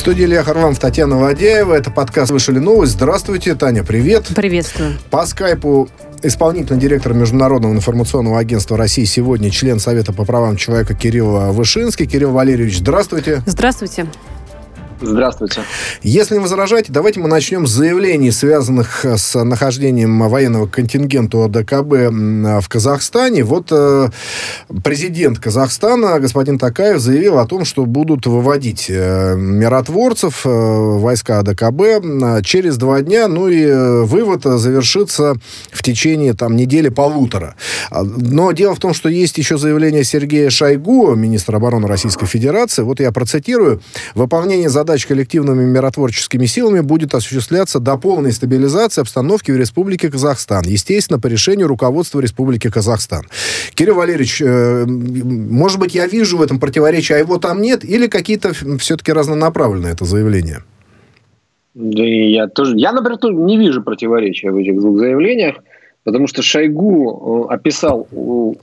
студии Илья Харламов, Татьяна Вадяева. Это подкаст «Вышли новость». Здравствуйте, Таня, привет. Приветствую. По скайпу исполнительный директор Международного информационного агентства России сегодня, член Совета по правам человека Кирилл Вышинский. Кирилл Валерьевич, здравствуйте. Здравствуйте. Здравствуйте. Если не возражаете, давайте мы начнем с заявлений, связанных с нахождением военного контингента ОДКБ в Казахстане. Вот э, президент Казахстана, господин Такаев, заявил о том, что будут выводить э, миротворцев, э, войска ОДКБ через два дня, ну и вывод завершится в течение там недели-полутора. Но дело в том, что есть еще заявление Сергея Шойгу, министра обороны Российской Федерации. Вот я процитирую. Выполнение задач задач коллективными миротворческими силами будет осуществляться до полной стабилизации обстановки в Республике Казахстан. Естественно, по решению руководства Республики Казахстан. Кирилл Валерьевич, э, может быть, я вижу в этом противоречие, а его там нет, или какие-то все-таки разнонаправленные это заявления? Да и я тоже, я, например, не вижу противоречия в этих двух заявлениях, потому что Шойгу э, описал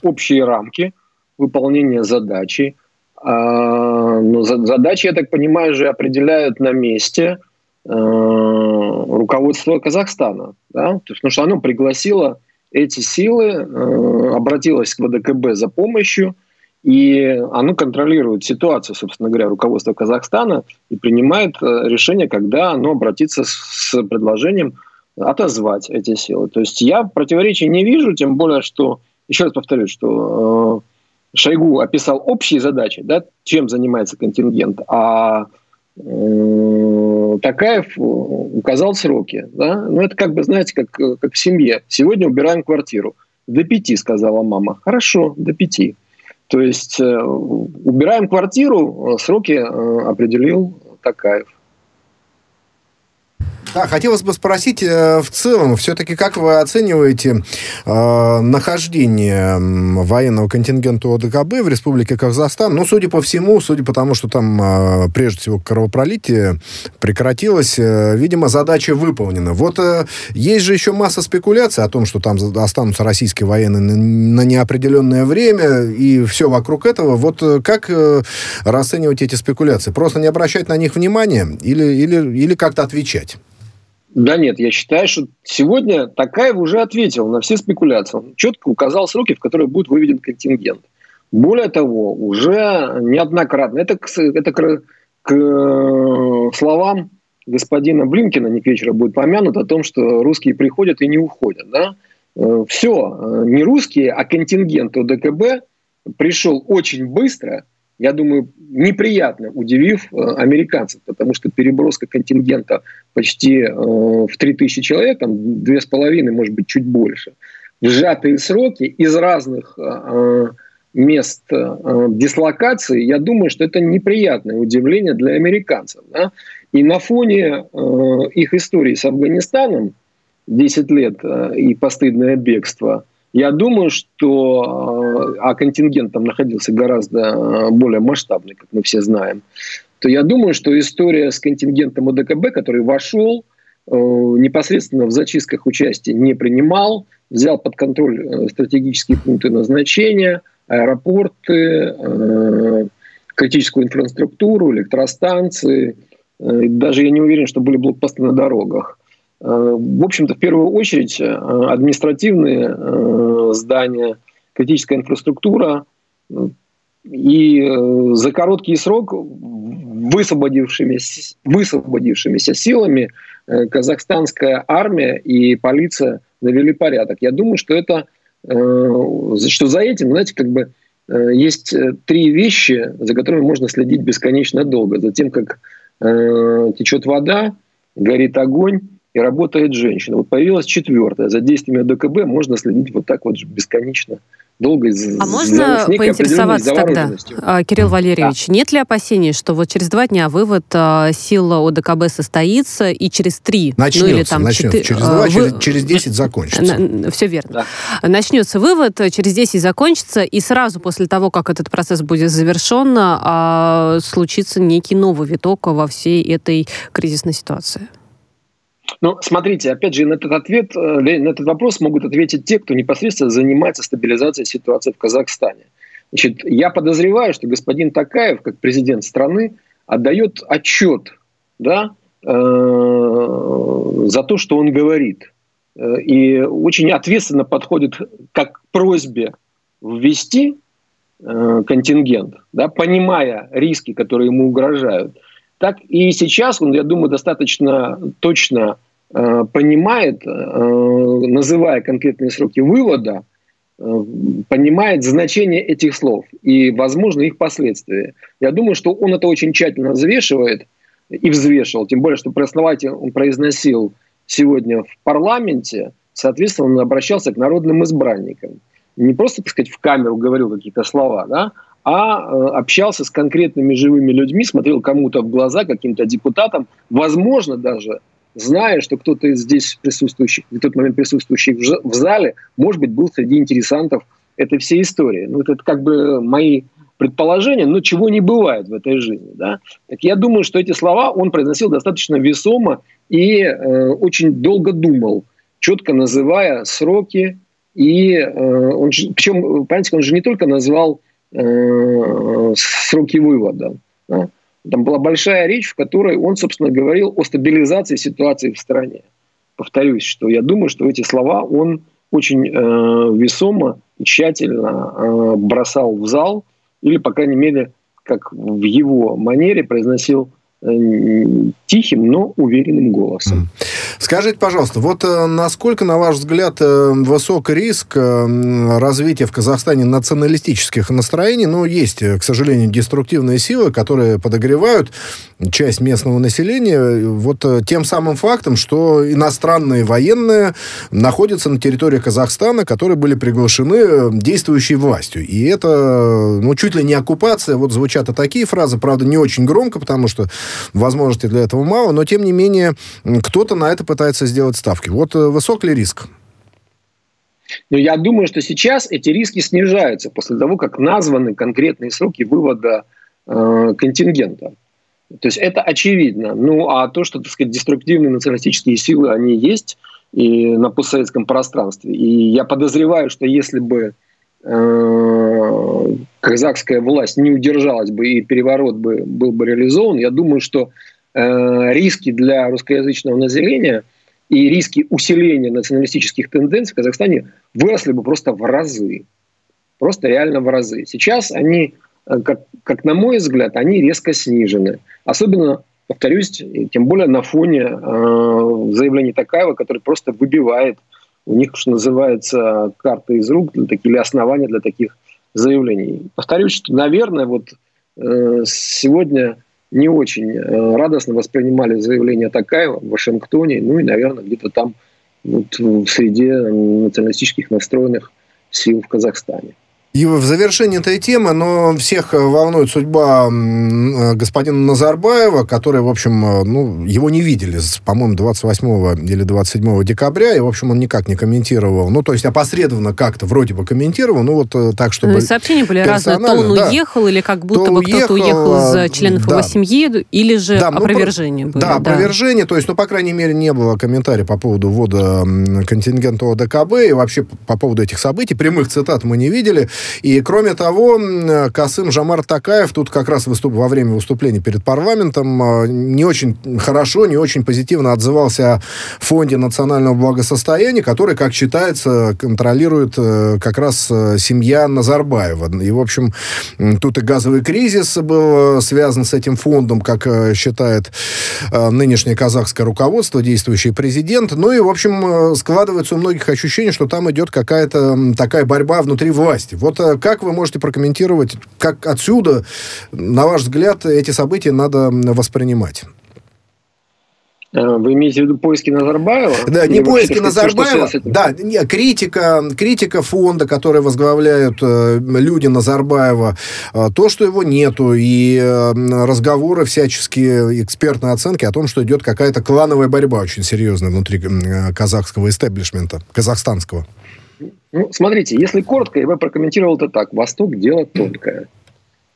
общие рамки выполнения задачи, но задачи, я так понимаю, же определяют на месте э, руководство Казахстана. Да? Потому что оно пригласило эти силы, э, обратилось к ВДКБ за помощью, и оно контролирует ситуацию, собственно говоря, руководство Казахстана и принимает э, решение, когда оно обратится с предложением отозвать эти силы. То есть я противоречий не вижу, тем более, что, еще раз повторюсь, что Шойгу описал общие задачи, да, чем занимается контингент, а э, Такаев указал сроки. Да? Ну, это как бы, знаете, как, как в семье. Сегодня убираем квартиру. До пяти, сказала мама. Хорошо, до пяти. То есть э, убираем квартиру, сроки э, определил Такаев. Да, хотелось бы спросить э, в целом, все-таки как вы оцениваете э, нахождение военного контингента ОДКБ в Республике Казахстан? Ну, судя по всему, судя по тому, что там э, прежде всего кровопролитие прекратилось, э, видимо, задача выполнена. Вот э, есть же еще масса спекуляций о том, что там останутся российские военные на, на неопределенное время и все вокруг этого. Вот э, как э, расценивать эти спекуляции? Просто не обращать на них внимания или, или, или как-то отвечать? Да нет, я считаю, что сегодня Такаев уже ответил на все спекуляции. Он четко указал сроки, в которые будет выведен контингент. Более того, уже неоднократно, это, это к, к словам господина Блинкина не к вечеру будет помянут о том, что русские приходят и не уходят. Да? Э, все, не русские, а контингент ОДКБ пришел очень быстро – я думаю, неприятно удивив э, американцев, потому что переброска контингента почти э, в 3000 человек, там 2,5, может быть, чуть больше, в сжатые сроки из разных э, мест дислокации, я думаю, что это неприятное удивление для американцев. Да? И на фоне их истории с Афганистаном, 10 лет и постыдное бегство – я думаю, что э, а контингент там находился гораздо э, более масштабный, как мы все знаем, то я думаю, что история с контингентом ОДКБ, который вошел, э, непосредственно в зачистках участия не принимал, взял под контроль стратегические пункты назначения, аэропорты, критическую инфраструктуру, электростанции. Даже я не уверен, что были блокпосты на дорогах. Э, в общем-то, в первую очередь, э, административные э, здания, критическая инфраструктура. И за короткий срок высвободившимися, высвободившимися силами казахстанская армия и полиция навели порядок. Я думаю, что это, что за этим, знаете, как бы есть три вещи, за которыми можно следить бесконечно долго. За тем, как течет вода, горит огонь и работает женщина. Вот появилась четвертая. За действиями ДКБ можно следить вот так вот бесконечно долго. А можно поинтересоваться тогда, а, Кирилл Валерьевич, да. нет ли опасений, что вот через два дня вывод а, сил ОДКБ состоится и через три, начнется, ну или там начнется. 4, через два, вы... через, через 10 закончится. Все верно. Да. Начнется вывод, через 10 закончится, и сразу после того, как этот процесс будет завершен, а, случится некий новый виток во всей этой кризисной ситуации. Ну, смотрите, опять же, на этот ответ, э, на этот вопрос могут ответить те, кто непосредственно занимается стабилизацией ситуации в Казахстане. Значит, я подозреваю, что господин Такаев, как президент страны, отдает отчет да, э, за то, что он говорит. Э, и очень ответственно подходит как к просьбе ввести э, контингент, да, понимая риски, которые ему угрожают. Так и сейчас он, я думаю, достаточно точно э, понимает, э, называя конкретные сроки вывода, э, понимает значение этих слов и, возможно, их последствия. Я думаю, что он это очень тщательно взвешивает и взвешивал, тем более, что прооснователь он произносил сегодня в парламенте, соответственно, он обращался к народным избранникам. Не просто, так сказать, в камеру говорил какие-то слова, да, а э, общался с конкретными живыми людьми, смотрел кому-то в глаза, каким-то депутатам, возможно, даже зная, что кто-то из здесь присутствующих, в тот момент присутствующих в зале, может быть, был среди интересантов этой всей истории. Ну, это как бы мои предположения, но чего не бывает в этой жизни. Да? Так я думаю, что эти слова он произносил достаточно весомо и э, очень долго думал, четко называя сроки. И э, он, причем, понимаете, он же не только назвал э, сроки вывода. Да? Там была большая речь, в которой он, собственно, говорил о стабилизации ситуации в стране. Повторюсь, что я думаю, что эти слова он очень э, весомо и тщательно э, бросал в зал, или, по крайней мере, как в его манере произносил Э, тихим, но уверенным голосом. Скажите, пожалуйста, вот э, насколько, на ваш взгляд, э, высок риск развития в Казахстане националистических настроений? Ну, есть, к сожалению, деструктивные силы, которые подогревают часть местного населения вот тем самым фактом, что иностранные военные находятся на территории Казахстана, которые были приглашены действующей властью. И это, ну, чуть ли не оккупация. Вот звучат и такие фразы, правда, не очень громко, потому что возможностей для этого мало, но тем не менее кто-то на это пытается сделать ставки. Вот э, высок ли риск? Но я думаю, что сейчас эти риски снижаются после того, как названы конкретные сроки вывода э, контингента. То есть это очевидно. Ну а то, что, так сказать, деструктивные националистические силы, они есть и на постсоветском пространстве. И я подозреваю, что если бы Э, казахская власть не удержалась бы и переворот бы был бы реализован, я думаю, что риски для русскоязычного населения и риски усиления националистических тенденций в Казахстане выросли бы просто в разы. Просто реально в разы. Сейчас они, э, как, как на мой взгляд, они резко снижены. Особенно, повторюсь, тем более на фоне э, заявлений Такаева, который просто выбивает э, у них, что называется, карты из рук для или основания для таких заявлений. Повторюсь, что, наверное, вот э, сегодня не очень э, радостно воспринимали заявление Такаева в Вашингтоне, ну и, наверное, где-то там вот, в среде националистических настроенных сил в Казахстане. И в завершении этой темы, но всех э, волнует судьба э, господина Назарбаева, который, в общем, э, ну, его не видели, по-моему, 28 или 27 декабря, и, в общем, он никак не комментировал. Ну, то есть опосредованно как-то вроде бы комментировал, ну, вот так, чтобы... Ну, сообщения были разные. То он да. уехал, или как будто то бы кто-то уехал из членов да. его семьи, или же да, опровержение ну, было. Да, да, опровержение, то есть, ну, по крайней мере, не было комментариев по поводу ввода контингента ОДКБ, и вообще по поводу этих событий. Прямых цитат мы не видели. И, кроме того, Касым Жамар Такаев тут как раз выступ... во время выступления перед парламентом а, не очень хорошо, не очень позитивно отзывался о Фонде национального благосостояния, который, как считается, контролирует э, как раз э, семья Назарбаева. И, в общем, тут и газовый кризис был э, связан с этим фондом, как считает нынешнее казахское руководство, действующий президент. Ну и, в общем, складывается у многих ощущение, что там идет какая-то такая борьба внутри власти. Вот вот как вы можете прокомментировать, как отсюда, на ваш взгляд, эти события надо воспринимать? Э, вы имеете в виду поиски Назарбаева? Да, не поиски Назарбаева, все, да, не, критика, критика фонда, который возглавляют э, люди Назарбаева, э, то, что его нету, и э, разговоры всяческие, экспертные оценки о том, что идет какая-то клановая борьба очень серьезная внутри э, казахского истеблишмента, казахстанского. Ну, смотрите, если коротко, я бы прокомментировал это так. Восток – дело тонкое.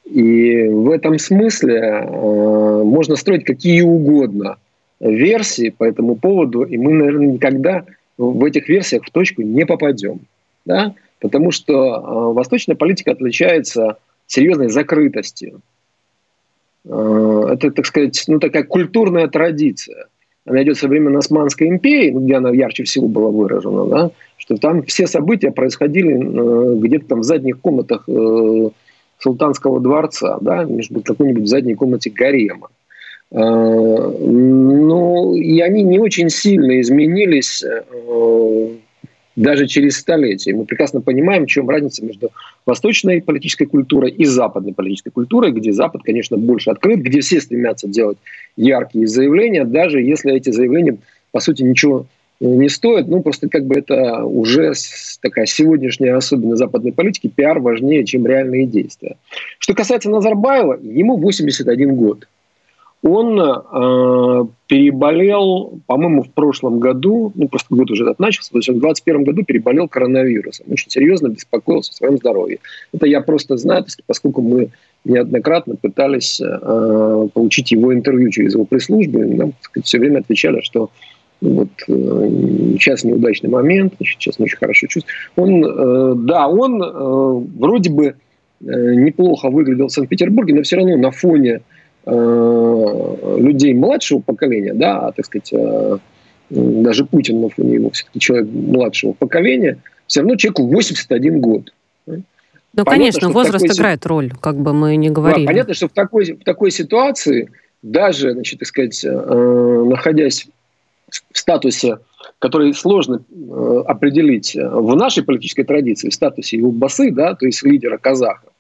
И в этом смысле э, можно строить какие угодно версии по этому поводу, и мы, наверное, никогда в этих версиях в точку не попадем. Да? Потому что э, восточная политика отличается серьезной закрытостью. Э, это, так сказать, ну, такая культурная традиция. Она идет со времен Османской империи, где она ярче всего была выражена, да, что там все события происходили э, где-то там в задних комнатах э, султанского дворца, да, между какой-нибудь задней комнате гарема. Э, ну, и они не очень сильно изменились даже через столетия. Мы прекрасно понимаем, в чем разница между восточной политической культурой и западной политической культурой, где Запад, конечно, больше открыт, где все стремятся делать яркие заявления, даже если эти заявления, по сути, ничего не стоят. Ну, просто как бы это уже такая сегодняшняя особенность западной политики. Пиар важнее, чем реальные действия. Что касается Назарбаева, ему 81 год. Он э, переболел, по-моему, в прошлом году, ну, просто год уже этот начался, то есть он в 2021 году переболел коронавирусом. Очень серьезно беспокоился о своем здоровье. Это я просто знаю, поскольку мы неоднократно пытались э, получить его интервью через его пресс-службу, и нам сказать, все время отвечали, что ну, вот э, сейчас неудачный момент, сейчас не очень хорошо чувствую. Он, э, да, он э, вроде бы неплохо выглядел в Санкт-Петербурге, но все равно на фоне людей младшего поколения, да, так сказать, э, даже Путин на фоне его все-таки человек младшего поколения, все равно человеку 81 год. Ну, конечно, возраст такой... играет роль, как бы мы ни говорили. Да, понятно, что в такой, в такой ситуации, даже, значит, так сказать, э, находясь в статусе, который сложно э, определить в нашей политической традиции, в статусе его басы, да, то есть лидера казахов,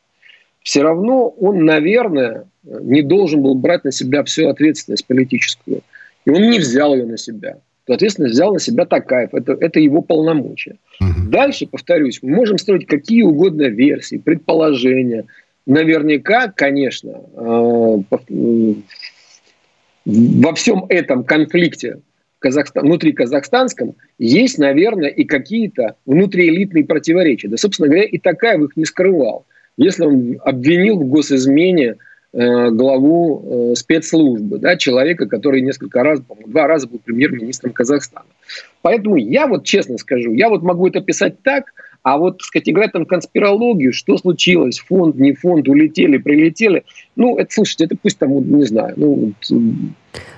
все равно он, наверное, не должен был брать на себя всю ответственность политическую. И он не взял ее на себя. Ответственность взял на себя Такаев. Это, это его полномочия. Угу. Дальше, повторюсь, мы можем строить какие угодно версии, предположения. Наверняка, конечно, э, во всем этом конфликте Казахстан, внутри казахстанском есть, наверное, и какие-то внутриэлитные противоречия. Да, собственно говоря, и Такаев их не скрывал. Если он обвинил в госизмене главу э, спецслужбы, да, человека, который несколько раз, два раза был премьер-министром Казахстана. Поэтому я вот честно скажу, я вот могу это писать так, а вот, сказать, играть там конспирологию, что случилось, фонд, не фонд, улетели, прилетели, ну, это, слушайте, это пусть там, не знаю, ну,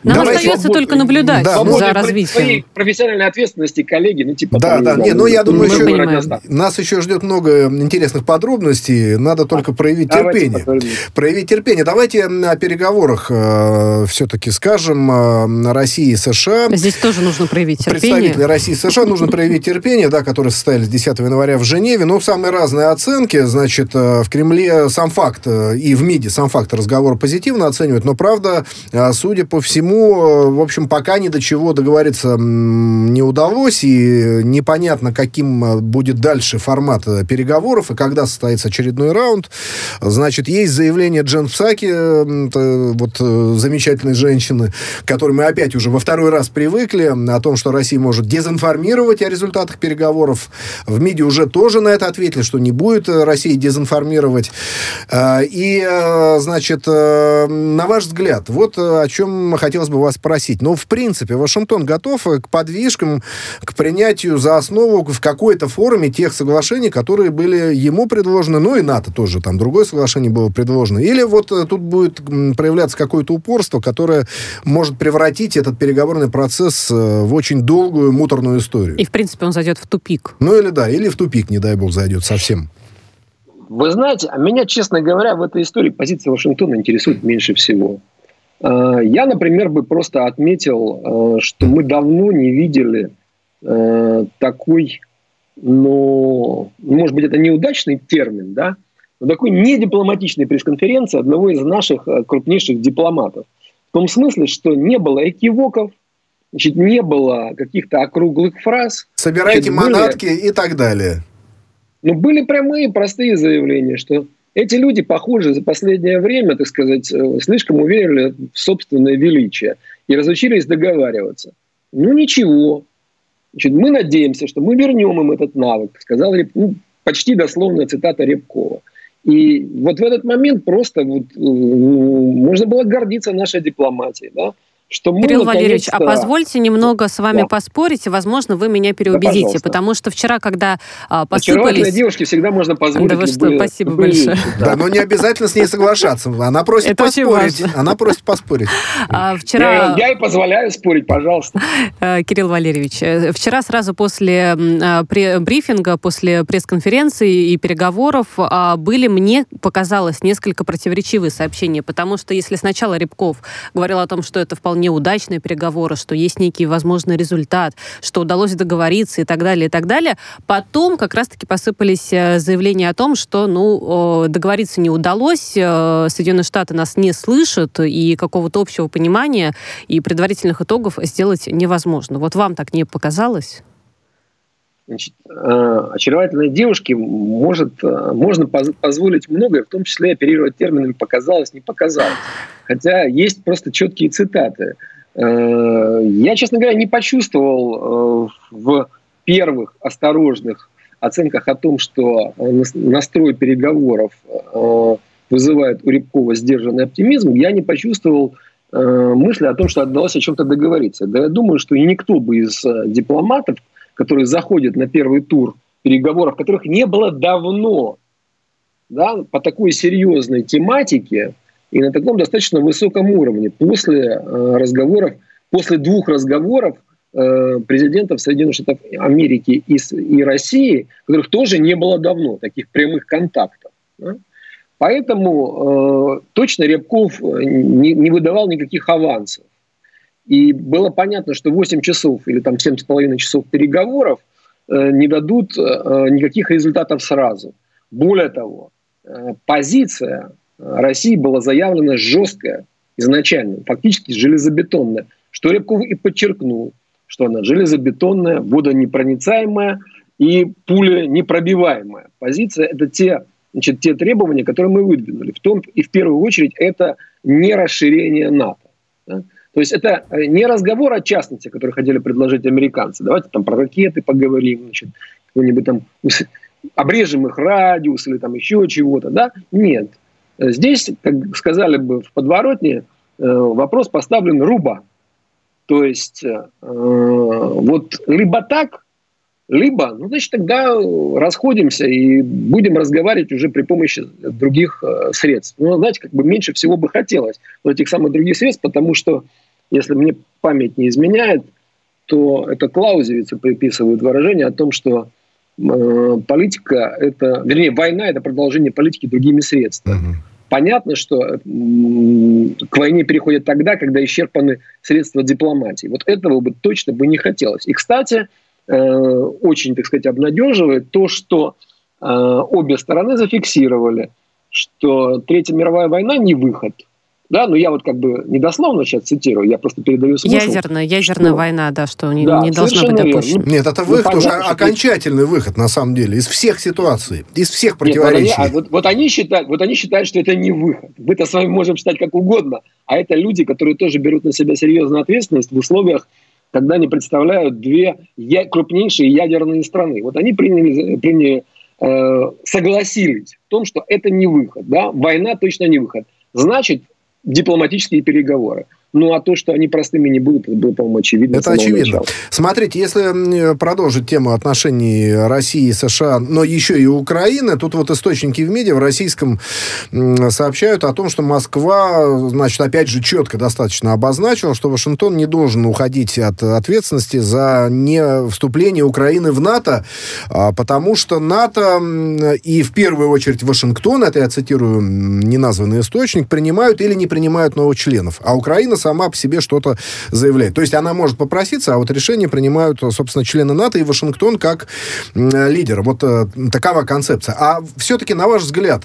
нам Давайте остается свобод... только наблюдать да, за развитием. Своей профессиональной ответственности коллеги, ну типа... Да, да, не, ну я думаю, еще, нас еще ждет много интересных подробностей, надо только проявить Давайте терпение. Подробнее. Проявить терпение. Давайте о переговорах э, все-таки скажем э, России и США. Здесь тоже нужно проявить терпение. Представители России и США нужно проявить терпение, да, которые состоялись 10 января в Женеве. Ну, самые разные оценки, значит, э, в Кремле сам факт э, и в МИДе сам факт разговора позитивно оценивают, но правда, э, судя по всему, э, в общем, пока ни до чего договориться не удалось, и непонятно, каким э, будет дальше формат переговоров, и когда состоится очередной раунд. Значит, есть заявление Джен Псаки, вот замечательной женщины, к которой мы опять уже во второй раз привыкли, о том, что Россия может дезинформировать о результатах переговоров. В МИДе уже тоже на это ответили, что не будет России дезинформировать. И, значит, на ваш взгляд, вот о чем хотелось бы вас спросить. Ну, в принципе, Вашингтон готов к подвижкам, к принятию за основу в какой-то форме тех соглашений, которые были ему предложены, ну и НАТО тоже, там другое соглашение было предложено. Или вот э, тут будет проявляться какое-то упорство, которое может превратить этот переговорный процесс э, в очень долгую муторную историю. И, в принципе, он зайдет в тупик. Ну или да, или в тупик, не дай бог, зайдет совсем. Вы знаете, а меня, честно говоря, в этой истории позиция Вашингтона интересует меньше всего. Э, я, например, бы просто отметил, э, что мы давно не видели э, такой, ну, может быть, это неудачный термин, да, но такой недипломатичной пресс-конференции одного из наших крупнейших дипломатов. В том смысле, что не было экивоков, значит, не было каких-то округлых фраз. Собирайте значит, манатки были, и так далее. Ну, были прямые, простые заявления, что эти люди, похоже, за последнее время, так сказать, э, слишком уверили в собственное величие и разучились договариваться. Ну ничего. Значит, мы надеемся, что мы вернем им этот навык, сказал ну, почти дословная цитата Рябкова. И вот в этот момент просто вот, э, можно было гордиться нашей дипломатией, да? Что мы Кирилл Валерьевич, а позвольте немного с вами да. поспорить, и, возможно, вы меня переубедите, да, потому что вчера, когда а, посыпались... девушке всегда можно позволить Да вы что, любые, спасибо любые большое. Вещи, да. да, но не обязательно с ней соглашаться. Она просит Это поспорить. Она просит поспорить. А, вчера... Я, я и позволяю спорить, пожалуйста. Э, Кирилл Валерьевич, э, вчера сразу после а, брифинга, после пресс-конференции и переговоров а, были, мне показалось, несколько противоречивые сообщения, потому что если сначала Рябков говорил о том, что это вполне удачные переговоры, что есть некий возможный результат, что удалось договориться и так далее, и так далее, потом как раз-таки посыпались э, заявления о том, что ну, договориться не удалось, Соединенные Штаты нас не слышат, и какого-то общего понимания и предварительных итогов сделать невозможно. Вот вам так не показалось? Значит, э, очаровательной девушке может, э, можно позволить многое, в том числе оперировать терминами «показалось», «не показалось». Хотя есть просто четкие цитаты. Э, я, честно говоря, не почувствовал в первых осторожных оценках о том, что настрой переговоров вызывает у Рябкова сдержанный оптимизм, я не почувствовал мысли о том, что удалось о чем-то договориться. Да я думаю, что никто бы из дипломатов которые заходят на первый тур переговоров, которых не было давно, да, по такой серьезной тематике и на таком достаточно высоком уровне после э, разговоров, после двух разговоров э, президентов Соединенных Штатов Америки и, и России, которых тоже не было давно, таких прямых контактов. Да? Поэтому э, точно Рябков не, не выдавал никаких авансов. И было понятно, что 8 часов или там 7,5 часов переговоров э, не дадут э, никаких результатов сразу. Более того, э, позиция России была заявлена жесткая изначально, фактически железобетонная, что Рябков и подчеркнул, что она железобетонная, водонепроницаемая и пуля непробиваемая. Позиция – это те, значит, те требования, которые мы выдвинули. В том и в первую очередь это не расширение НАТО. Да? То есть это э, не разговор о частности, который хотели предложить американцы. Давайте там про ракеты поговорим, значит, какой-нибудь там обрежем их радиус или там еще чего-то, да? Нет. Здесь, как сказали бы в подворотне, э, вопрос поставлен руба. То есть э, вот либо так, либо, ну, значит, тогда расходимся и будем разговаривать уже при помощи других средств. Ну, знаете, как бы меньше всего бы хотелось вот этих самых других средств, потому что если мне память не изменяет, то это Клаузевица приписывает выражение о том, что э, политика это, вернее, война это продолжение политики другими средствами. Угу. Понятно, что э, к войне переходят тогда, когда исчерпаны средства дипломатии. Вот этого бы точно бы не хотелось. И, кстати, э, очень, так сказать, обнадеживает то, что э, обе стороны зафиксировали, что Третья мировая война не выход – да, но я вот как бы недословно сейчас цитирую, я просто передаю смысл. Ядерная, ядерная что... война, да, что не, да, не должна быть допущена. Нет, это выход ну, уже понятно, окончательный выход, на самом деле, из всех ситуаций, из всех противоречий. Нет, вот, они, а вот, вот, они считают, вот они считают, что это не выход. Мы-то с вами можем считать как угодно, а это люди, которые тоже берут на себя серьезную ответственность в условиях, когда они представляют две крупнейшие ядерные страны. Вот они приняли, приняли э, согласились в том, что это не выход. Да? Война точно не выход. Значит, дипломатические переговоры. Ну, а то, что они простыми не будут, это было, по-моему, очевидно. Это очевидно. Начала. Смотрите, если продолжить тему отношений России и США, но еще и Украины, тут вот источники в медиа в российском сообщают о том, что Москва, значит, опять же, четко достаточно обозначила, что Вашингтон не должен уходить от ответственности за не вступление Украины в НАТО, а, потому что НАТО и в первую очередь Вашингтон, это я цитирую неназванный источник, принимают или не принимают новых членов. А Украина сама по себе что-то заявляет. То есть она может попроситься, а вот решение принимают, собственно, члены НАТО и Вашингтон как лидер. Вот э, такова концепция. А все-таки, на ваш взгляд,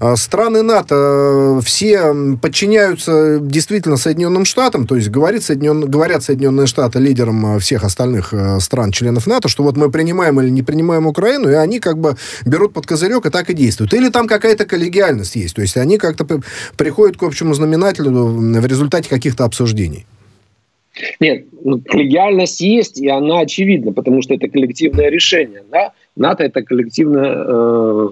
э, страны НАТО э, все подчиняются действительно Соединенным Штатам, то есть говорит Соединен... говорят Соединенные Штаты лидерам всех остальных стран, членов НАТО, что вот мы принимаем или не принимаем Украину, и они как бы берут под козырек и так и действуют. Или там какая-то коллегиальность есть, то есть они как-то приходят к общему знаменателю в результате каких-то каких-то обсуждений? Нет, ну, коллегиальность есть, и она очевидна, потому что это коллективное решение. Да? НАТО – это коллективное, э,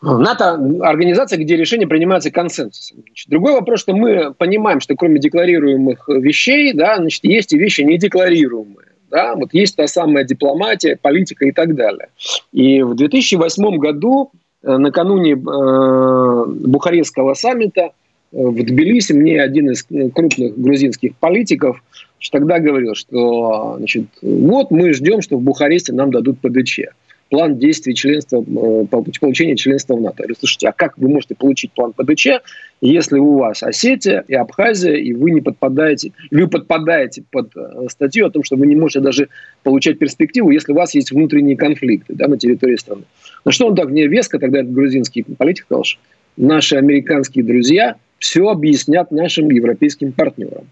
НАТО – организация, где решения принимаются консенсусом. Значит, другой вопрос, что мы понимаем, что кроме декларируемых вещей, да, значит, есть и вещи недекларируемые. Да? Вот есть та самая дипломатия, политика и так далее. И в 2008 году, э, накануне э, Бухарестского саммита, в Тбилиси мне один из крупных грузинских политиков тогда говорил, что значит, вот мы ждем, что в Бухаресте нам дадут ПДЧ план действий членства, э, получения членства в НАТО. Я говорю, слушайте, а как вы можете получить план ПДЧ, если у вас Осетия и Абхазия, и вы не подпадаете, вы подпадаете под э, статью о том, что вы не можете даже получать перспективу, если у вас есть внутренние конфликты да, на территории страны. На что он так мне веско, тогда этот грузинский политик сказал, что наши американские друзья все объяснят нашим европейским партнерам.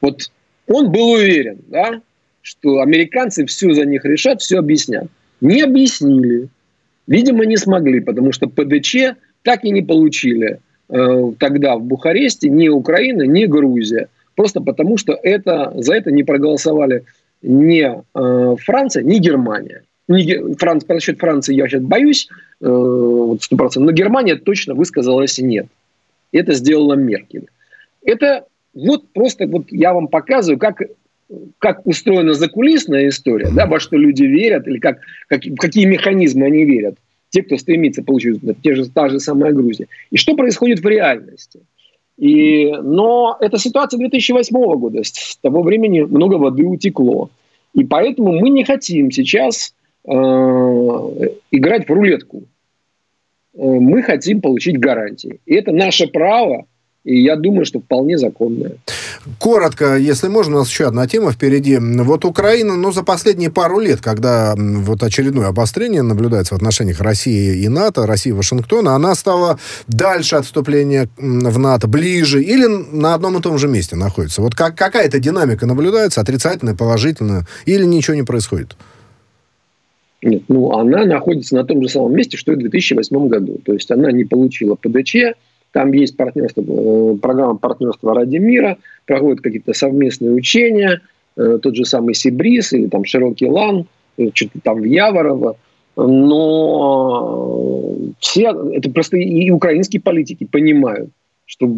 Вот он был уверен, да, что американцы все за них решат, все объяснят. Не объяснили. Видимо, не смогли, потому что ПДЧ так и не получили э, тогда в Бухаресте ни Украина, ни Грузия. Просто потому, что это, за это не проголосовали ни э, Франция, ни Германия. Не, Франц, по счет Франции я сейчас боюсь, э, вот 100%, но Германия точно высказалась нет. Это сделала Меркель. Это вот просто вот я вам показываю, как как устроена закулисная история, да, во что люди верят, или как, как, какие механизмы они верят, те, кто стремится получить те же, та же самая Грузия. И что происходит в реальности. И, но это ситуация 2008 года. С того времени много воды утекло. И поэтому мы не хотим сейчас э, играть в рулетку. Э, мы хотим получить гарантии. И это наше право, и я думаю, что вполне законная. Коротко, если можно, у нас еще одна тема впереди. Вот Украина, ну, за последние пару лет, когда вот очередное обострение наблюдается в отношениях России и НАТО, России и Вашингтона, она стала дальше отступления в НАТО, ближе или на одном и том же месте находится. Вот как, какая-то динамика наблюдается, отрицательная, положительная, или ничего не происходит? Нет, ну, она находится на том же самом месте, что и в 2008 году. То есть она не получила ПДЧ, там есть партнерство, э, программа партнерства ради мира, проходят какие-то совместные учения, э, тот же самый Сибрис или там Широкий Лан, э, что-то там в Яворово. Но все, это просто и украинские политики понимают, что,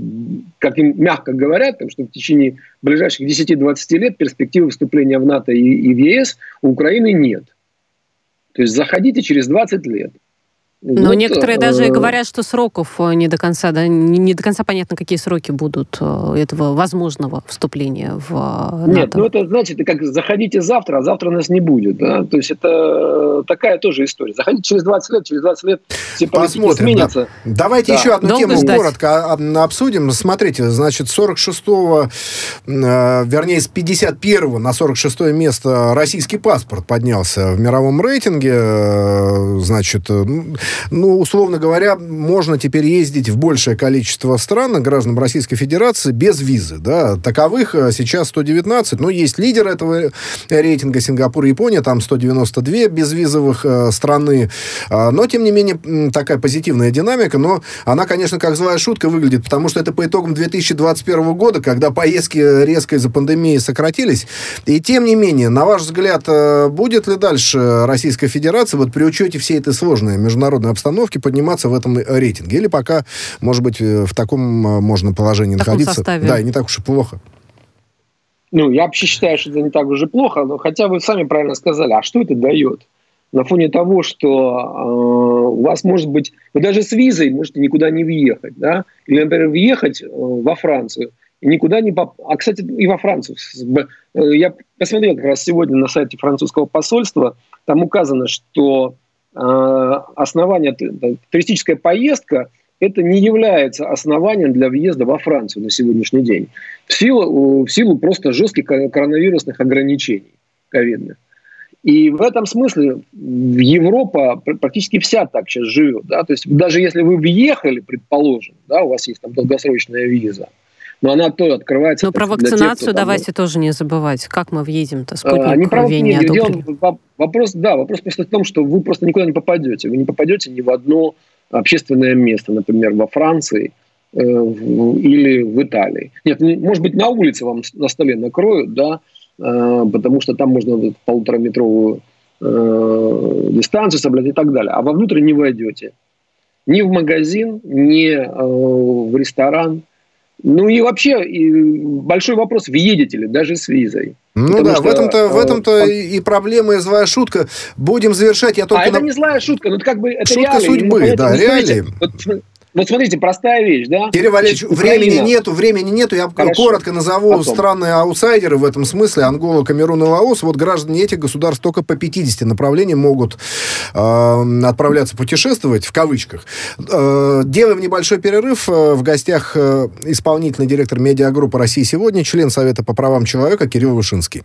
как им мягко говорят, что в течение ближайших 10-20 лет перспективы вступления в НАТО и, и в ЕС у Украины нет. То есть заходите через 20 лет. Но вот, некоторые э, даже говорят, что сроков э, не до конца, да, не, не до конца понятно, какие сроки будут э, этого возможного вступления в НАТО. Нет, ну это, это как заходите завтра, а завтра нас не будет. Да? То есть это такая тоже история. Заходите через 20 лет, через 20 лет все Посмотрим, сменятся. Да. Давайте да. еще одну Долго тему ждать. коротко обсудим. Смотрите, значит, 46-го, вернее, с 51 на 46 место российский паспорт поднялся в мировом рейтинге. Значит, ну, условно говоря, можно теперь ездить в большее количество стран, гражданам Российской Федерации, без визы. Да? Таковых э, сейчас 119, но есть лидер этого рейтинга Сингапур и Япония, там 192 безвизовых э, страны. А, но, тем не менее, такая позитивная динамика, но она, конечно, как злая шутка выглядит, потому что это по итогам 2021 года, когда поездки резко из-за пандемии сократились. И, тем не менее, на ваш взгляд, э, будет ли дальше Российская Федерация вот при учете всей этой сложной международной международной обстановке подниматься в этом рейтинге. Или пока, может быть, э, в таком э, можно положении в находиться. Составе. Да, и не так уж и плохо. Ну, я вообще считаю, что это не так уж и плохо, но хотя вы сами правильно сказали, а что это дает? На фоне того, что э, у вас может быть, вы даже с визой можете никуда не въехать, да, или, например, въехать э, во Францию, и никуда не поп... А, кстати, и во Францию. Э, я посмотрел как раз сегодня на сайте французского посольства, там указано, что Э, основание, туристическая поездка, это не является основанием для въезда во Францию на сегодняшний день. В силу, в силу просто жестких коронавирусных ограничений ковидных. И в этом смысле Европа практически вся так сейчас живет. Да? То есть даже если вы въехали, предположим, да, у вас есть там долгосрочная виза, но она то открывается. Но про вакцинацию тех, давайте там... тоже не забывать. Как мы въедем-то? Спутник а, не про... не дело, вопрос, да, вопрос просто в том, что вы просто никуда не попадете. Вы не попадете ни в одно общественное место, например, во Франции э, или в Италии. Нет, может быть, на улице вам на столе накроют, да, э, потому что там можно полутораметровую э, дистанцию соблюдать и так далее. А вовнутрь не войдете. Ни в магазин, ни э, в ресторан. Ну и вообще и большой вопрос, въедете ли даже с визой. Ну Потому да, что, в этом-то, в этом-то э, и проблема, и злая шутка. Будем завершать. Я только а на... это не злая шутка, ну это как бы это шутка реалии. судьбы, да, реалии. Вот, вот смотрите, простая вещь, да? Кирилл Валерьевич, времени нету, времени нету. Я Хорошо. коротко назову Потом. странные аутсайдеры в этом смысле. Ангола, Камерун и Лаос. Вот граждане этих государств только по 50 направлений могут э, отправляться путешествовать, в кавычках. Э, делаем небольшой перерыв. Э, в гостях э, исполнительный директор медиагруппы России сегодня, член Совета по правам человека Кирилл Вышинский.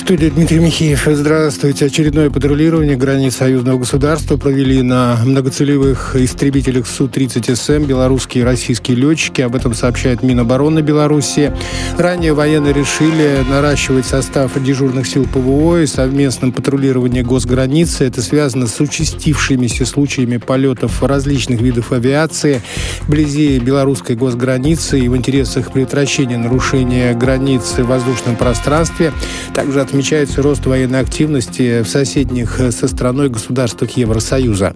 студии Дмитрий Михеев. Здравствуйте. Очередное патрулирование границ союзного государства провели на многоцелевых истребителях Су-30СМ белорусские и российские летчики. Об этом сообщает Минобороны Беларуси. Ранее военные решили наращивать состав дежурных сил ПВО и совместном патрулировании госграницы. Это связано с участившимися случаями полетов различных видов авиации вблизи белорусской госграницы и в интересах предотвращения нарушения границы в воздушном пространстве. Также отмечается рост военной активности в соседних э, со страной государствах Евросоюза.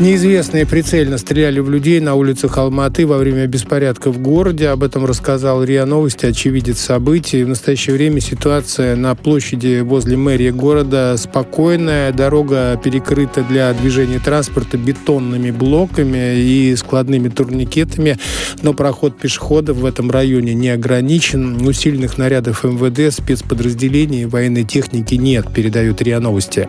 Неизвестные прицельно стреляли в людей на улицах Алматы во время беспорядка в городе. Об этом рассказал РИА Новости, очевидец событий. В настоящее время ситуация на площади возле мэрии города спокойная. Дорога перекрыта для движения транспорта бетонными блоками и складными турникетами. Но проход пешеходов в этом районе не ограничен. Усиленных нарядов МВД, спецподразделений военной техники нет, передают РИА Новости.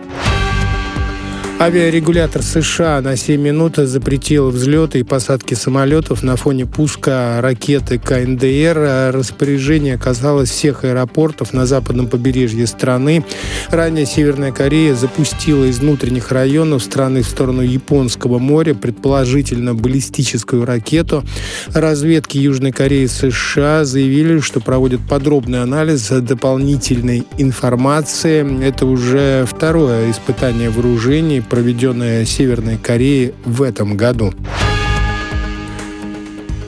Авиарегулятор США на 7 минут запретил взлеты и посадки самолетов на фоне пуска ракеты КНДР. Распоряжение касалось всех аэропортов на западном побережье страны. Ранее Северная Корея запустила из внутренних районов страны в сторону Японского моря, предположительно баллистическую ракету. Разведки Южной Кореи и США заявили, что проводят подробный анализ дополнительной информации. Это уже второе испытание вооружений проведенная Северной Кореей в этом году.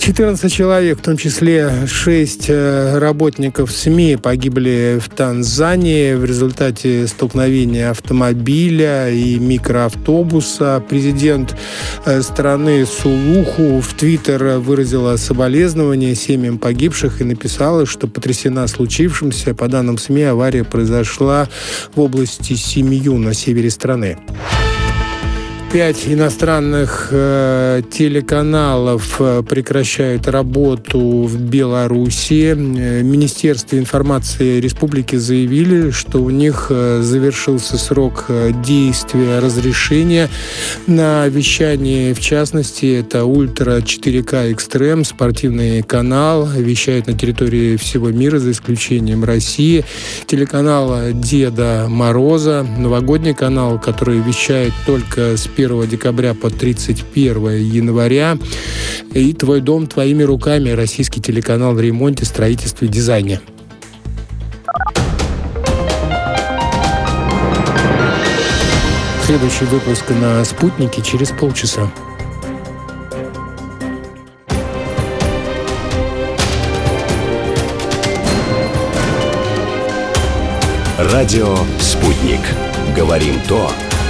14 человек, в том числе 6 э, работников СМИ, погибли в Танзании в результате столкновения автомобиля и микроавтобуса. Президент э, страны Сулуху в Твиттер выразила соболезнования семьям погибших и написала, что потрясена случившимся. По данным СМИ, авария произошла в области Семью на севере страны пять иностранных э, телеканалов э, прекращают работу в Беларуси. Э, Министерство информации республики заявили, что у них э, завершился срок действия разрешения на вещание. В частности, это Ультра 4К Экстрем, спортивный канал, вещает на территории всего мира, за исключением России. Телеканал Деда Мороза, новогодний канал, который вещает только с 1 1 декабря по 31 января. И «Твой дом твоими руками» – российский телеканал в ремонте, строительстве, дизайне. Следующий выпуск на «Спутнике» через полчаса. Радио «Спутник». Говорим то,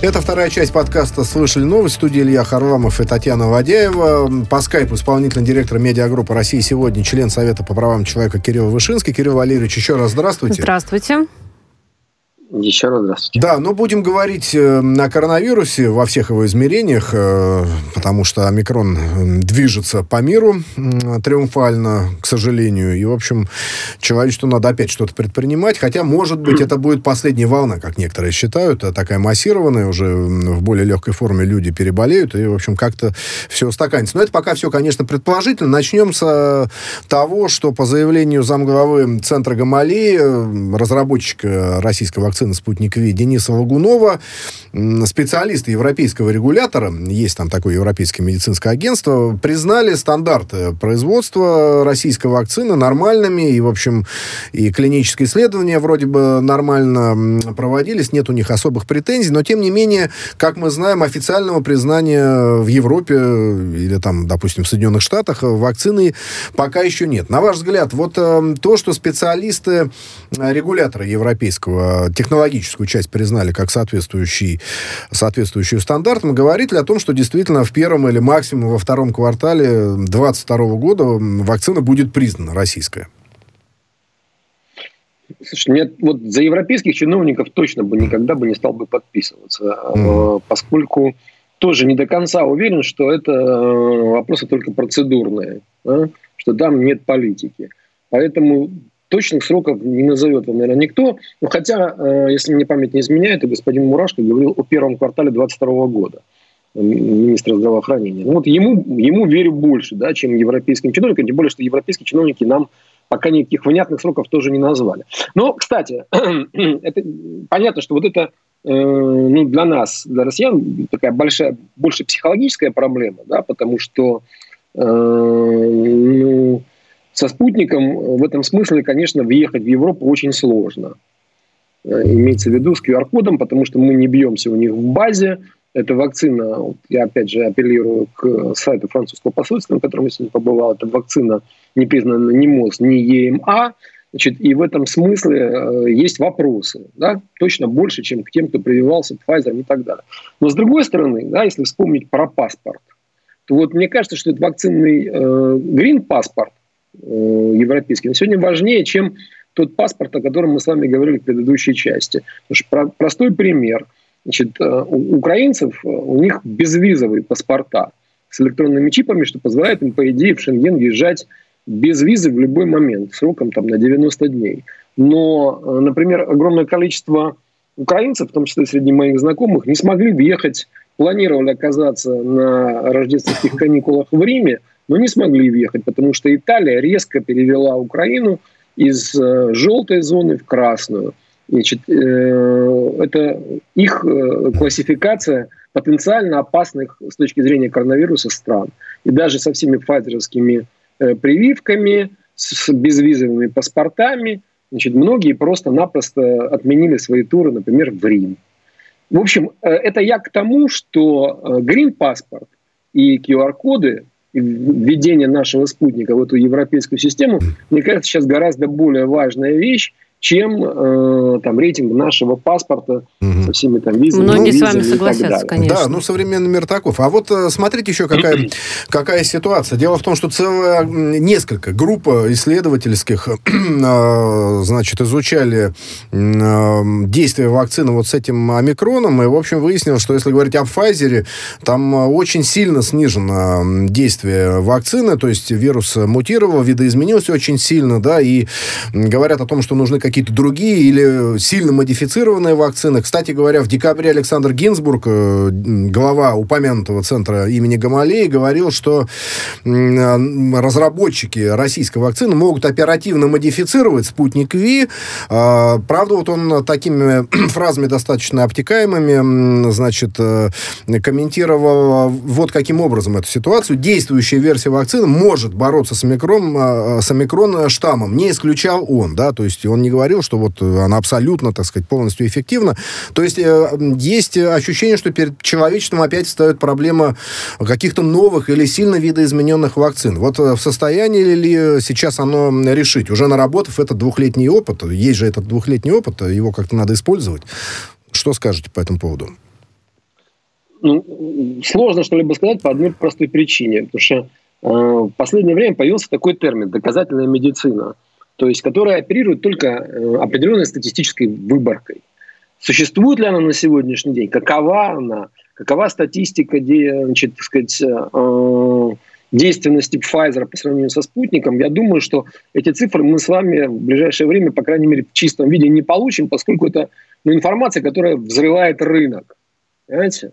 Это вторая часть подкаста «Слышали новость». В студии Илья Харламов и Татьяна Вадяева. По скайпу исполнительный директор медиагруппы России сегодня, член Совета по правам человека Кирилл Вышинский. Кирилл Валерьевич, еще раз здравствуйте. Здравствуйте. Еще раз здравствуйте. Да, но будем говорить э, о коронавирусе во всех его измерениях, э, потому что омикрон движется по миру триумфально, к сожалению. И, в общем, человечеству надо опять что-то предпринимать. Хотя, может быть, это будет последняя волна, как некоторые считают, а такая массированная, уже в более легкой форме люди переболеют, и, в общем, как-то все устаканится. Но это пока все, конечно, предположительно. Начнем с того, что по заявлению замглавы Центра Гамалеи, разработчика российской вакцины, вакцины «Спутник Ви» Дениса Лагунова, специалисты европейского регулятора, есть там такое европейское медицинское агентство, признали стандарты производства российской вакцины нормальными, и, в общем, и клинические исследования вроде бы нормально проводились, нет у них особых претензий, но, тем не менее, как мы знаем, официального признания в Европе или там, допустим, в Соединенных Штатах вакцины пока еще нет. На ваш взгляд, вот э, то, что специалисты э, регулятора европейского технологическую часть признали как соответствующий, соответствующую стандартам, говорит ли о том, что действительно в первом или максимум во втором квартале 2022 года вакцина будет признана российская? Слушай, нет, вот за европейских чиновников точно бы никогда бы не стал бы подписываться, mm. поскольку тоже не до конца уверен, что это э, вопросы только процедурные, да? что там нет политики. Поэтому Точных сроков не назовет вам, наверное, никто. Но хотя, э, если мне память не изменяет, то господин Мурашко говорил о первом квартале 2022 года министра здравоохранения. Ну, вот ему, ему верю больше, да, чем европейским чиновникам, тем более, что европейские чиновники нам пока никаких внятных сроков тоже не назвали. Но, кстати, это, понятно, что вот это э, ну, для нас, для россиян, такая большая, больше психологическая проблема, да, потому что э, ну, со спутником в этом смысле, конечно, въехать в Европу очень сложно. Э, имеется в виду с QR-кодом, потому что мы не бьемся у них в базе. Эта вакцина, вот я опять же апеллирую к сайту французского посольства, на котором я сегодня побывал, эта вакцина не признана ни МОЗ, ни ЕМА. Значит, и в этом смысле э, есть вопросы, да, точно больше, чем к тем, кто прививался Pfizer и так далее. Но с другой стороны, да, если вспомнить про паспорт, то вот мне кажется, что этот вакцинный э, паспорт Э, европейский, на сегодня важнее, чем тот паспорт, о котором мы с вами говорили в предыдущей части. Потому что простой пример. Значит, э, у украинцев, э, у них безвизовые паспорта с электронными чипами, что позволяет им, по идее, в Шенген въезжать без визы в любой момент, сроком там, на 90 дней. Но, например, огромное количество украинцев, в том числе среди моих знакомых, не смогли въехать, планировали оказаться на рождественских каникулах в Риме, но не смогли въехать, потому что Италия резко перевела Украину из э, желтой зоны в красную. Значит, э, это их э, классификация потенциально опасных с точки зрения коронавируса стран. И даже со всеми файзеровскими прививками, с безвизовыми паспортами, значит, многие просто-напросто отменили свои туры, например, в Рим. В общем, это я к тому, что грин-паспорт и QR-коды введение нашего спутника в эту европейскую систему, мне кажется, сейчас гораздо более важная вещь, чем э, там рейтинг нашего паспорта угу. со всеми там визами. Многие с вами согласятся, конечно. Да, ну современный мир таков. А вот э, смотрите еще какая, какая ситуация. Дело в том, что целая несколько групп исследовательских э, значит, изучали э, действие вакцины вот с этим омикроном, и, в общем, выяснилось, что если говорить о Pfizer, там очень сильно снижено действие вакцины, то есть вирус мутировал, видоизменился очень сильно, да, и говорят о том, что нужны какие-то другие или сильно модифицированные вакцины. Кстати говоря, в декабре Александр Гинзбург, э, глава упомянутого центра имени Гамалеи, говорил, что разработчики российской вакцины могут оперативно модифицировать спутник Ви. А, правда, вот он такими фразами достаточно обтекаемыми, значит, э, комментировал вот каким образом эту ситуацию. Действующая версия вакцины может бороться с омикрон, с омикрон штаммом. Не исключал он, да, то есть он не говорил, что вот она абсолютно, так сказать, полностью эффективна. То есть э, есть ощущение, что перед человечеством опять встает проблема каких-то новых или сильно видоизмененных вакцин. Вот э, в состоянии ли сейчас оно решить? Уже наработав этот двухлетний опыт, есть же этот двухлетний опыт, его как-то надо использовать. Что скажете по этому поводу? Ну, сложно что-либо сказать по одной простой причине. Потому что э, в последнее время появился такой термин – доказательная медицина – то есть которая оперирует только э, определенной статистической выборкой. Существует ли она на сегодняшний день? Какова она? Какова статистика значит, так сказать, э, действенности Pfizer по сравнению со спутником? Я думаю, что эти цифры мы с вами в ближайшее время, по крайней мере, в чистом виде не получим, поскольку это ну, информация, которая взрывает рынок. Понимаете?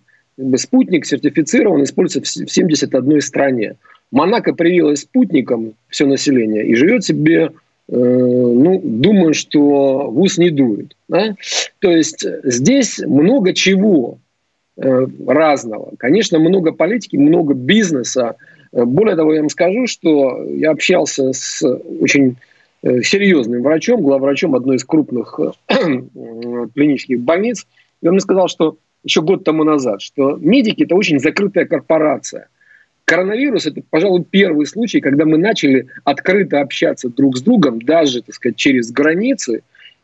Спутник сертифицирован, используется в 71 стране. Монако привилась спутником все население и живет себе Э, ну, думаю, что ВУЗ не дует. Да? То есть здесь много чего э, разного. Конечно, много политики, много бизнеса. Более того, я вам скажу, что я общался с очень э, серьезным врачом, главврачом одной из крупных клинических больниц. И он мне сказал, что еще год тому назад, что медики – это очень закрытая корпорация. Коронавирус – это, пожалуй, первый случай, когда мы начали открыто общаться друг с другом, даже, так сказать, через границы,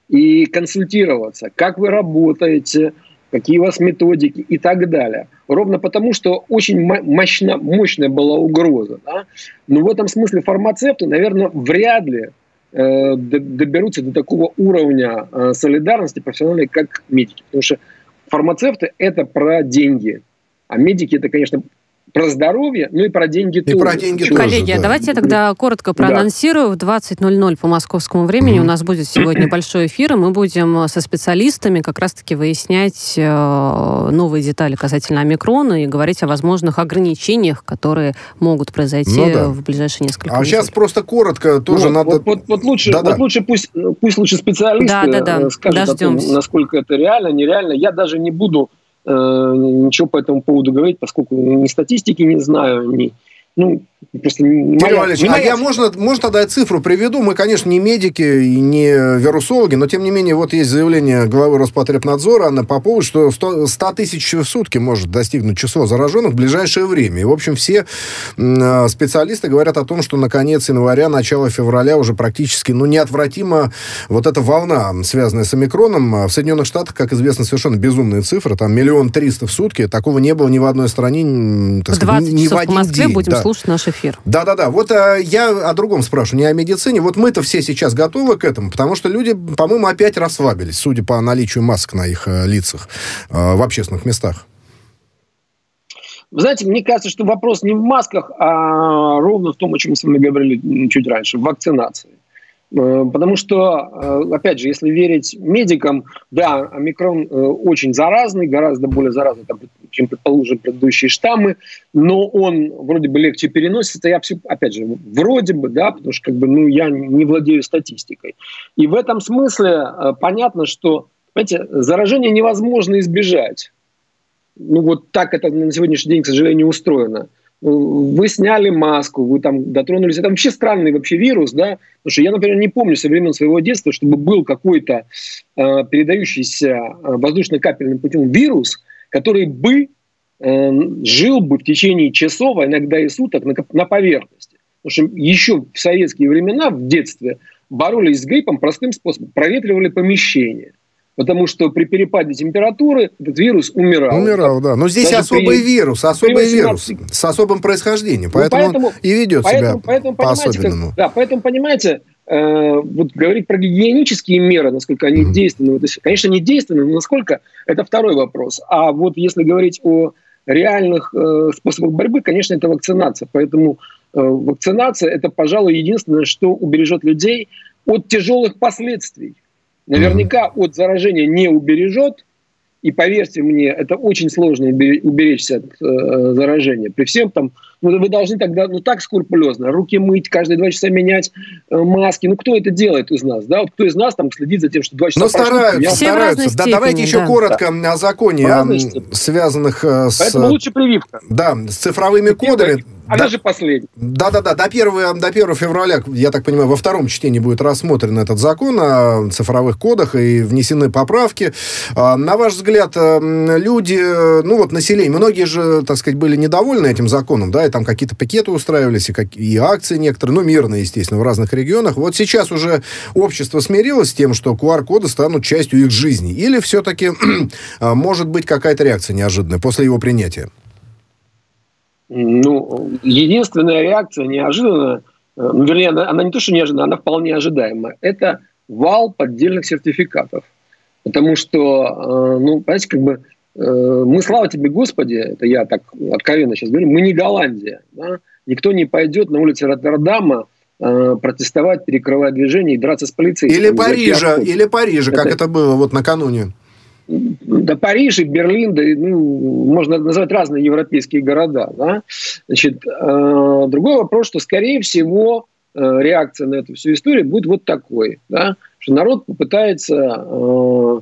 и консультироваться, как вы работаете, какие у вас методики и так далее. Ровно потому, что очень мощно, мощная была угроза. Да? Но в этом смысле фармацевты, наверное, вряд ли э, доберутся до такого уровня э, солидарности профессиональной, как медики. Потому что фармацевты – это про деньги. А медики – это, конечно, про здоровье, ну и про деньги и тоже. про деньги тоже, Коллеги, да. давайте я тогда коротко проанонсирую. Да. В 20.00 по московскому времени mm-hmm. у нас будет сегодня большой эфир, и мы будем со специалистами как раз-таки выяснять э, новые детали касательно омикрона и говорить о возможных ограничениях, которые могут произойти ну, да. в ближайшие несколько А недель. сейчас просто коротко тоже ну, надо... Вот, вот, вот лучше, да, вот лучше пусть, пусть лучше специалисты да, да, да. скажут Дождемся. о том, насколько это реально, нереально. Я даже не буду ничего по этому поводу говорить, поскольку ни статистики не знаю, ни, ну, просто Юрий Валерьевич, а я можно, можно тогда я цифру приведу? Мы, конечно, не медики и не вирусологи, но, тем не менее, вот есть заявление главы Роспотребнадзора Анны Поповой, что 100, 100 тысяч в сутки может достигнуть число зараженных в ближайшее время. И, в общем, все э, специалисты говорят о том, что на конец января, начало февраля уже практически, ну, неотвратимо вот эта волна, связанная с омикроном. В Соединенных Штатах, как известно, совершенно безумные цифры. Там миллион триста в сутки. Такого не было ни в одной стране, так сказать, ни в один в Москве день. будем да. слушать наш эфир. Да-да-да. Вот а, я о другом спрашиваю, не о медицине. Вот мы-то все сейчас готовы к этому, потому что люди, по-моему, опять расслабились, судя по наличию масок на их а, лицах а, в общественных местах. Вы знаете, мне кажется, что вопрос не в масках, а ровно в том, о чем мы с вами говорили чуть раньше, в вакцинации. Э, потому что, э, опять же, если верить медикам, да, омикрон э, очень заразный, гораздо более заразный, чем, предположим, предыдущие штаммы, но он вроде бы легче переносится. Я опять же, вроде бы, да, потому что как бы, ну, я не владею статистикой. И в этом смысле понятно, что, понимаете, заражение невозможно избежать. Ну, вот так это на сегодняшний день, к сожалению, устроено вы сняли маску, вы там дотронулись. Это вообще странный вообще вирус, да? Потому что я, например, не помню со времен своего детства, чтобы был какой-то э, передающийся э, воздушно-капельным путем вирус, который бы э, жил бы в течение часов, а иногда и суток на, на поверхности. Потому что еще в советские времена, в детстве, боролись с гриппом простым способом. Проветривали помещение потому что при перепаде температуры этот вирус умирал. Умирал, да. Но здесь Даже особый при, вирус, особый при 18... вирус с особым происхodiем, ну, поэтому, поэтому он и ведет поэтому, себя поэтому, по-особенному. Как, да, поэтому, понимаете, э, вот говорить про гигиенические меры, насколько они mm-hmm. действенны, это, конечно, не действенны, но насколько, это второй вопрос. А вот если говорить о реальных э, способах борьбы, конечно, это вакцинация. Поэтому э, вакцинация – это, пожалуй, единственное, что убережет людей от тяжелых последствий. Наверняка от заражения не убережет, и поверьте мне, это очень сложно уберечься от э, заражения. При всем там, ну, вы должны тогда, ну, так скрупулезно, руки мыть, каждые два часа менять э, маски. Ну, кто это делает из нас, да? Вот кто из нас там следит за тем, что два часа Ну, стараются, я... стараются. Да, степени, давайте еще да. коротко да. о законе, о, связанных э, с... Поэтому лучше прививка. Да, с цифровыми кодами. Она да, же последняя. Да-да-да, до 1, до 1 февраля, я так понимаю, во втором чтении будет рассмотрен этот закон о цифровых кодах и внесены поправки. А, на ваш взгляд, э, люди, ну вот население, многие же, так сказать, были недовольны этим законом, да, там какие-то пакеты устраивались, и, как, и акции некоторые, ну, мирные, естественно, в разных регионах. Вот сейчас уже общество смирилось с тем, что QR-коды станут частью их жизни. Или все-таки а, может быть какая-то реакция неожиданная после его принятия? Ну, единственная реакция неожиданная, э, ну, вернее, она, она не то, что неожиданная, она вполне ожидаемая. Это вал поддельных сертификатов. Потому что, ну, понимаете, как бы мы, слава тебе, Господи, это я так откровенно сейчас говорю, мы не Голландия. Да? Никто не пойдет на улице Роттердама протестовать, перекрывать движение и драться с полицейскими. Или Парижа, или Парижа, как это было вот накануне да Париж и Берлин, да, ну, можно назвать разные европейские города. Да? Значит, э, другой вопрос, что, скорее всего, э, реакция на эту всю историю будет вот такой, да? что народ попытается, э,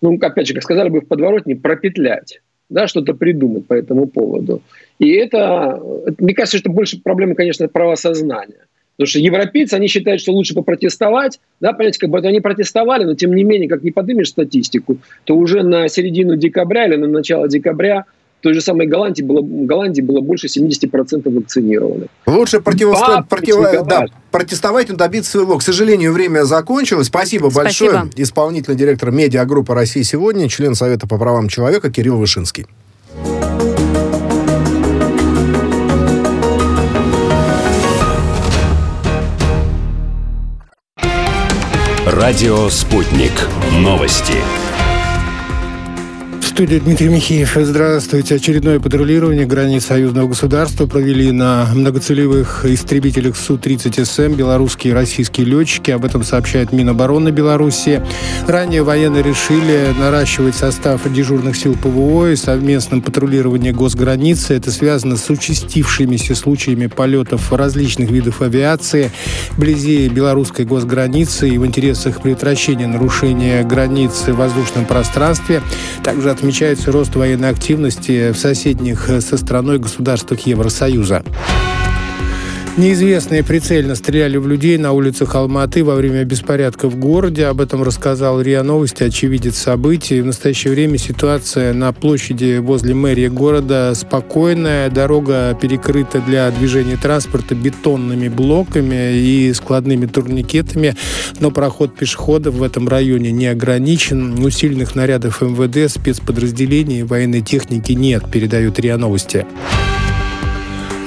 ну, опять же, как сказали бы в подворотне, пропетлять, да, что-то придумать по этому поводу. И это, мне кажется, что больше проблема, конечно, правосознания. Потому что европейцы, они считают, что лучше попротестовать, да, понимаете, как бы они протестовали, но тем не менее, как не поднимешь статистику, то уже на середину декабря или на начало декабря той же самой Голландии было, Голландии было больше 70% вакцинированных. Лучше противостоять, против, да, протестовать, но добиться своего. К сожалению, время закончилось. Спасибо, Спасибо. большое. Исполнительный директор медиагруппы России сегодня, член Совета по правам человека Кирилл Вышинский. Радио «Спутник». Новости студии Дмитрий Михеев. Здравствуйте. Очередное патрулирование границ союзного государства провели на многоцелевых истребителях Су-30СМ белорусские и российские летчики. Об этом сообщает Минобороны Беларуси. Ранее военные решили наращивать состав дежурных сил ПВО и совместном патрулировании госграницы. Это связано с участившимися случаями полетов различных видов авиации вблизи белорусской госграницы и в интересах предотвращения нарушения границы в воздушном пространстве. Также от отмечается рост военной активности в соседних э, со страной государствах Евросоюза. Неизвестные прицельно стреляли в людей на улицах Алматы во время беспорядка в городе. Об этом рассказал РИА Новости, очевидец событий. В настоящее время ситуация на площади возле мэрии города спокойная. Дорога перекрыта для движения транспорта бетонными блоками и складными турникетами. Но проход пешеходов в этом районе не ограничен. Усиленных нарядов МВД, спецподразделений военной техники нет, передают РИА Новости.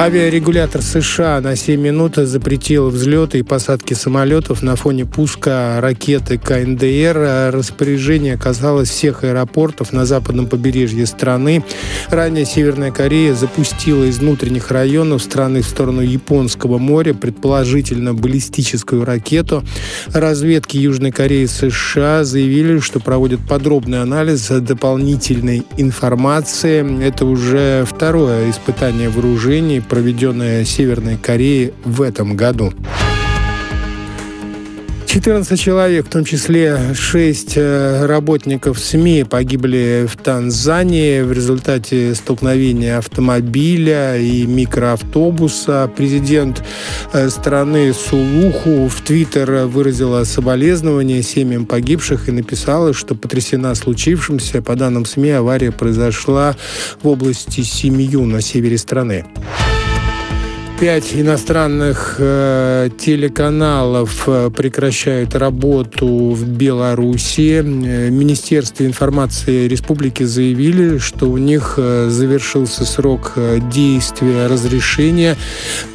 Авиарегулятор США на 7 минут запретил взлеты и посадки самолетов на фоне пуска ракеты КНДР. Распоряжение касалось всех аэропортов на западном побережье страны. Ранее Северная Корея запустила из внутренних районов страны в сторону Японского моря, предположительно баллистическую ракету. Разведки Южной Кореи и США заявили, что проводят подробный анализ дополнительной информации. Это уже второе испытание вооружений проведенная Северной Кореей в этом году. 14 человек, в том числе 6 э, работников СМИ, погибли в Танзании в результате столкновения автомобиля и микроавтобуса. Президент э, страны Сулуху в Твиттер выразила соболезнования семьям погибших и написала, что потрясена случившимся. По данным СМИ, авария произошла в области Семью на севере страны. Пять иностранных э, телеканалов э, прекращают работу в Беларуси. Э, Министерство информации республики заявили, что у них э, завершился срок действия разрешения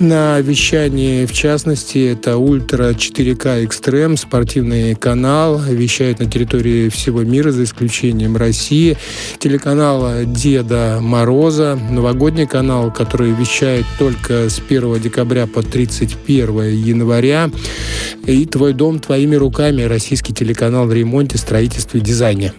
на вещание. В частности, это Ультра 4К Экстрем, спортивный канал, вещает на территории всего мира, за исключением России. Телеканал Деда Мороза, новогодний канал, который вещает только с 1 декабря по 31 января. И «Твой дом твоими руками» российский телеканал в ремонте, строительстве и дизайне.